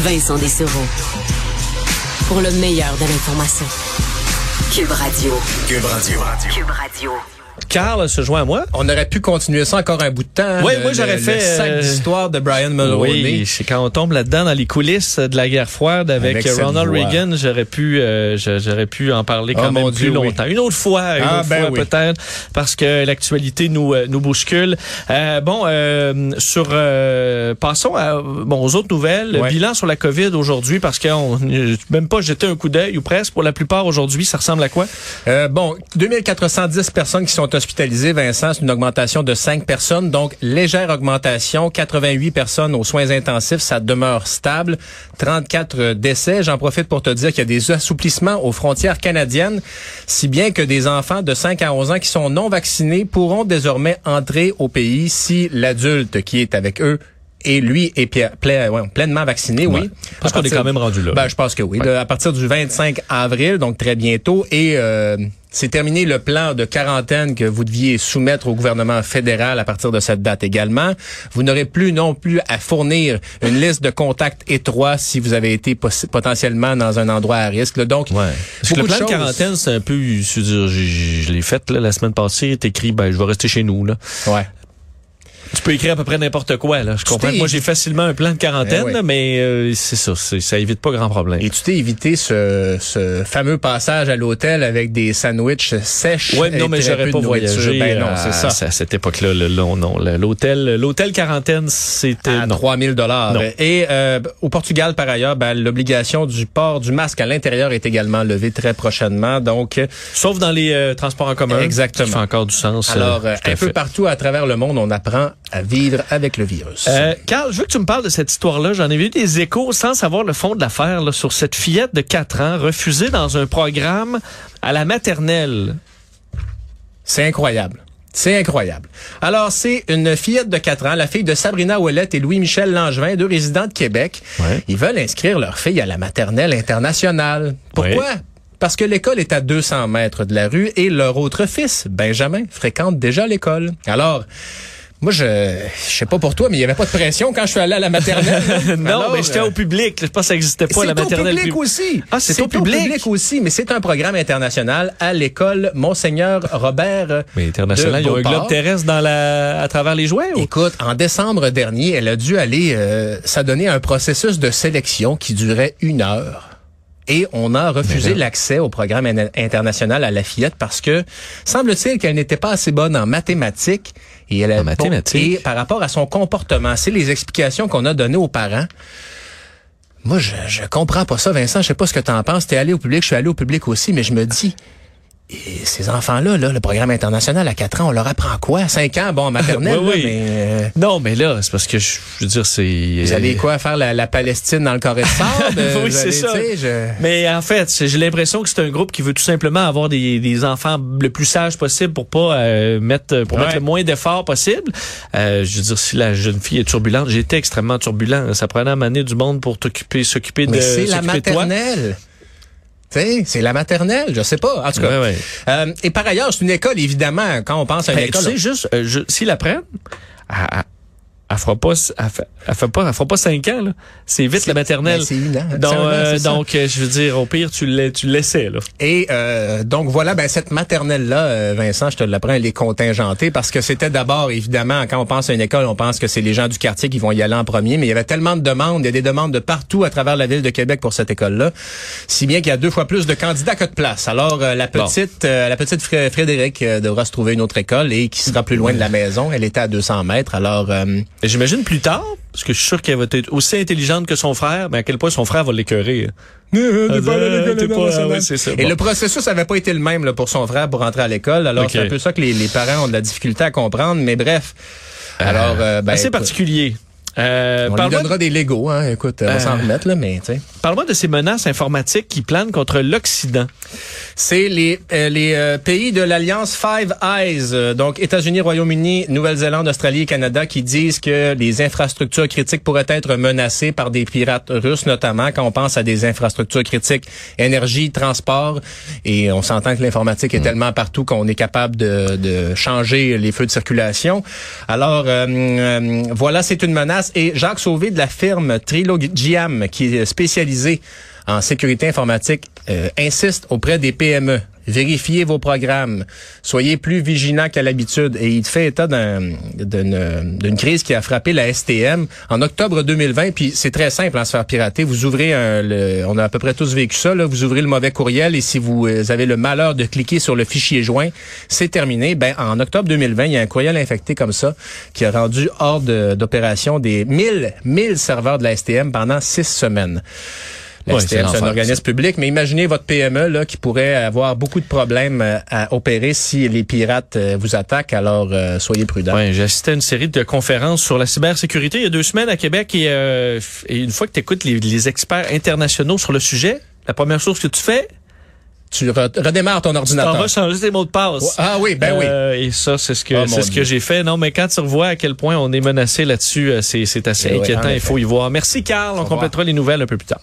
Vincent Dessereau. Pour le meilleur de l'information. Cube Radio. Cube Radio. Cube Radio. Carl se joint à moi. On aurait pu continuer ça encore un bout de temps. Oui, le- moi, j'aurais fait, Le sac euh, d'histoire de Brian Mulroney. Oui, c'est quand on tombe là-dedans dans les coulisses de la guerre froide avec, Avec cette Ronald. Reagan, j'aurais pu euh, j'aurais pu en parler quand Oh, même plus Dieu, oui. longtemps. Une autre fois, une Ah, autre ben fois oui. peut-être parce que l'actualité nous euh, nous bouscule. Euh, bon, euh, sur euh, passons à, bon aux autres nouvelles. Le Ouais. Bilan sur la Covid aujourd'hui parce qu'on même pas jeté un coup d'œil ou presque pour la plupart aujourd'hui, ça ressemble à quoi? Euh, bon, 2410 personnes qui sont hospitalisées, Vincent, c'est une augmentation de 5 personnes, donc légère augmentation, 88 personnes aux soins intensifs, ça demeure stable, 34 décès. J'en profite pour te dire qu'il y a des assouplissements aux frontières canadiennes, si bien que des enfants de 5 à 11 ans qui sont non vaccinés pourront désormais entrer au pays si l'adulte qui est avec eux et lui est ouais, pleinement vacciné, oui. Ouais. Parce À qu'on est quand même rendu là. Ben, je pense que oui. À partir du 25 avril, donc très bientôt, et euh, c'est terminé le plan de quarantaine que vous deviez soumettre au gouvernement fédéral à partir de cette date également. Vous n'aurez plus non plus à fournir une liste de contacts étroits si vous avez été potentiellement dans un endroit à risque. Donc, Ouais. Parce que le plan de, quarantaine, c'est un peu, je je l'ai fait là, la semaine passée. T'écris, ben, je vais rester chez nous. Là. Ouais. Tu peux écrire à peu près n'importe quoi. Là. Je comprends. Moi, j'ai facilement un plan de quarantaine, Eh mais euh, c'est ça. Ça évite pas grand problème. Et tu t'es évité ce, ce fameux passage à l'hôtel avec des sandwichs sèches. Ouais, non, mais j'aurais pas voyagé. Ben non, à- c'est ça. À cette époque-là, le- non, non. L'hôtel, l'hôtel quarantaine, c'était à non. 3000 dollars. Et euh, au Portugal, par ailleurs, ben, l'obligation du port du masque à l'intérieur est également levée très prochainement. Donc, Sauf dans les euh, transports en commun. Exactement. Ça fait encore du sens. alors, euh, euh, tout à un peu fait. partout à travers le monde, on apprend à vivre avec le virus. Euh, Carl, je veux que tu me parles de cette histoire-là. J'en ai vu des échos sans savoir le fond de l'affaire sur cette fillette de 4 ans refusée dans un programme à la maternelle. C'est incroyable. C'est incroyable. Alors, c'est une fillette de 4 ans, la fille de Sabrina Ouellette et Louis-Michel Langevin, deux résidents de Québec. Ouais. Ils veulent inscrire leur fille à la maternelle internationale. Pourquoi? Parce que l'école est à 200 mètres de la rue et leur autre fils, Benjamin, fréquente déjà l'école. Alors, moi, je, je sais pas pour toi, mais il y avait pas de pression quand je suis allé à la maternelle. non, Alors, mais j'étais euh, au public. Je pense que ça n'existait pas, c'est la maternelle. au public pub- aussi. Ah, c'est au public? aussi, mais c'est un programme international à l'école Monseigneur Robert. Mais international, il y a un globe terrestre dans la, à travers les jouets. ou? Écoute, en décembre dernier, elle a dû aller euh, s'adonner à un processus de sélection qui durait une heure. Et on a refusé l'accès au programme in- international à la fillette parce que semble-t-il qu'elle n'était pas assez bonne en mathématiques et elle En mathématiques? et par rapport à son comportement, c'est les explications qu'on a données aux parents. Moi, je, je comprends pas ça, Vincent. Je sais pas ce que tu en penses. T'es allé au public, je suis allé au public aussi, mais je me dis, et ces enfants-là, là, le programme international à 4 ans, on leur apprend quoi? 5 ans, bon, maternelle, Oui, là, oui. mais... euh, Non, mais là, c'est parce que je, je veux dire, c'est. vous allez quoi faire la, la Palestine dans le sable? Euh, Oui, c'est ça. je- Mais en fait, j'ai l'impression que c'est un groupe qui veut tout simplement avoir des, des enfants le plus sages possible pour pas euh, mettre pour Ouais. mettre le moins d'efforts possible. Euh, je veux dire, si la jeune fille est turbulente, j'ai été extrêmement turbulent. Ça prenait à maner du monde pour t'occuper, s'occuper de, Mais c'est la toi. Tu c'est la maternelle, je sais pas. En tout cas. Ouais, ouais. Euh, et par ailleurs, c'est une école, évidemment, quand on pense à une Ben, tu école. sais, juste, euh, je- s'ils la prennent, elle, fera pas, elle, fait- elle fait pas, elle fera pas cinq ans, là. C'est vite la maternelle. ben, une an. Donc, euh, donc, euh, je veux dire, au pire, tu le, tu laissais, là. Et euh, donc voilà, ben cette maternelle-là, euh, Vincent, je te l'apprends, elle est contingentée parce que c'était d'abord, évidemment, quand on pense à une école, on pense que c'est les gens du quartier qui vont y aller en premier, mais il y avait tellement de demandes, il y a des demandes de partout à travers la ville de Québec pour cette école-là, si bien qu'il y a deux fois plus de candidats que de places. Alors euh, la Bon. petite, euh, la petite Fré- Frédéric euh, devra se trouver une autre école et qui sera plus loin de la maison. Elle était à 200 mètres, alors. Et J'imagine plus tard, parce que je suis sûr qu'elle va être aussi intelligente que son frère, mais à quel point son frère va l'écœurer. C'est ça. Et le processus avait pas été le même là, pour son frère pour rentrer à l'école. Alors c'est un peu ça que les, les parents ont de la difficulté à comprendre. Mais bref. Alors, euh, ben, assez particulier. Euh, on lui parle-moi donnera des Legos, hein. Écoute, on va Euh. s'en remettre, là, mais tu sais. parle-moi de ces menaces informatiques qui planent contre l'Occident. C'est les, euh, les euh, pays de l'Alliance Five Eyes, euh, donc États-Unis, Royaume-Uni, Nouvelle-Zélande, Australie et Canada, qui disent que les infrastructures critiques pourraient être menacées par des pirates russes, notamment quand on pense à des infrastructures critiques, énergie, transport, et on s'entend que l'informatique est tellement partout qu'on est capable de, de changer les feux de circulation. Alors, euh, euh, voilà, c'est une menace Et Jacques Sauvé de la firme Trilogiam, qui est spécialisée en sécurité informatique, euh, insiste auprès des PME vérifiez vos programmes, soyez plus vigilants qu'à l'habitude. Et il fait état d'une crise qui a frappé la STM en octobre 2020. Puis c'est très simple à hein, se faire pirater. Vous ouvrez un, on a à peu près tous vécu ça. Là, vous ouvrez le mauvais courriel et si vous euh, avez le malheur de cliquer sur le fichier joint, c'est terminé. Ben en octobre 2020, il y a un courriel infecté comme ça qui a rendu hors d'opération des 1000 1000 serveurs de la STM pendant six semaines c'est un organisme public, mais imaginez votre PME là qui pourrait avoir beaucoup de problèmes euh, à opérer si les pirates euh, vous attaquent. Alors euh, soyez prudents. Ouais, j'ai assisté à une série de conférences sur la cybersécurité il y a deux semaines à Québec et, une fois que tu écoutes les, experts internationaux sur le sujet, la première chose que tu fais, tu redémarres ton ordinateur. Tu vas changer tes mots de passe. Ah oui, ben oui. Et ça, c'est ce que oh, c'est ce que j'ai fait. Non, mais quand tu revois à quel point on est menacé là-dessus, c'est assez eh inquiétant. Il faut y voir. Merci, Carl. On complétera les nouvelles un peu plus tard.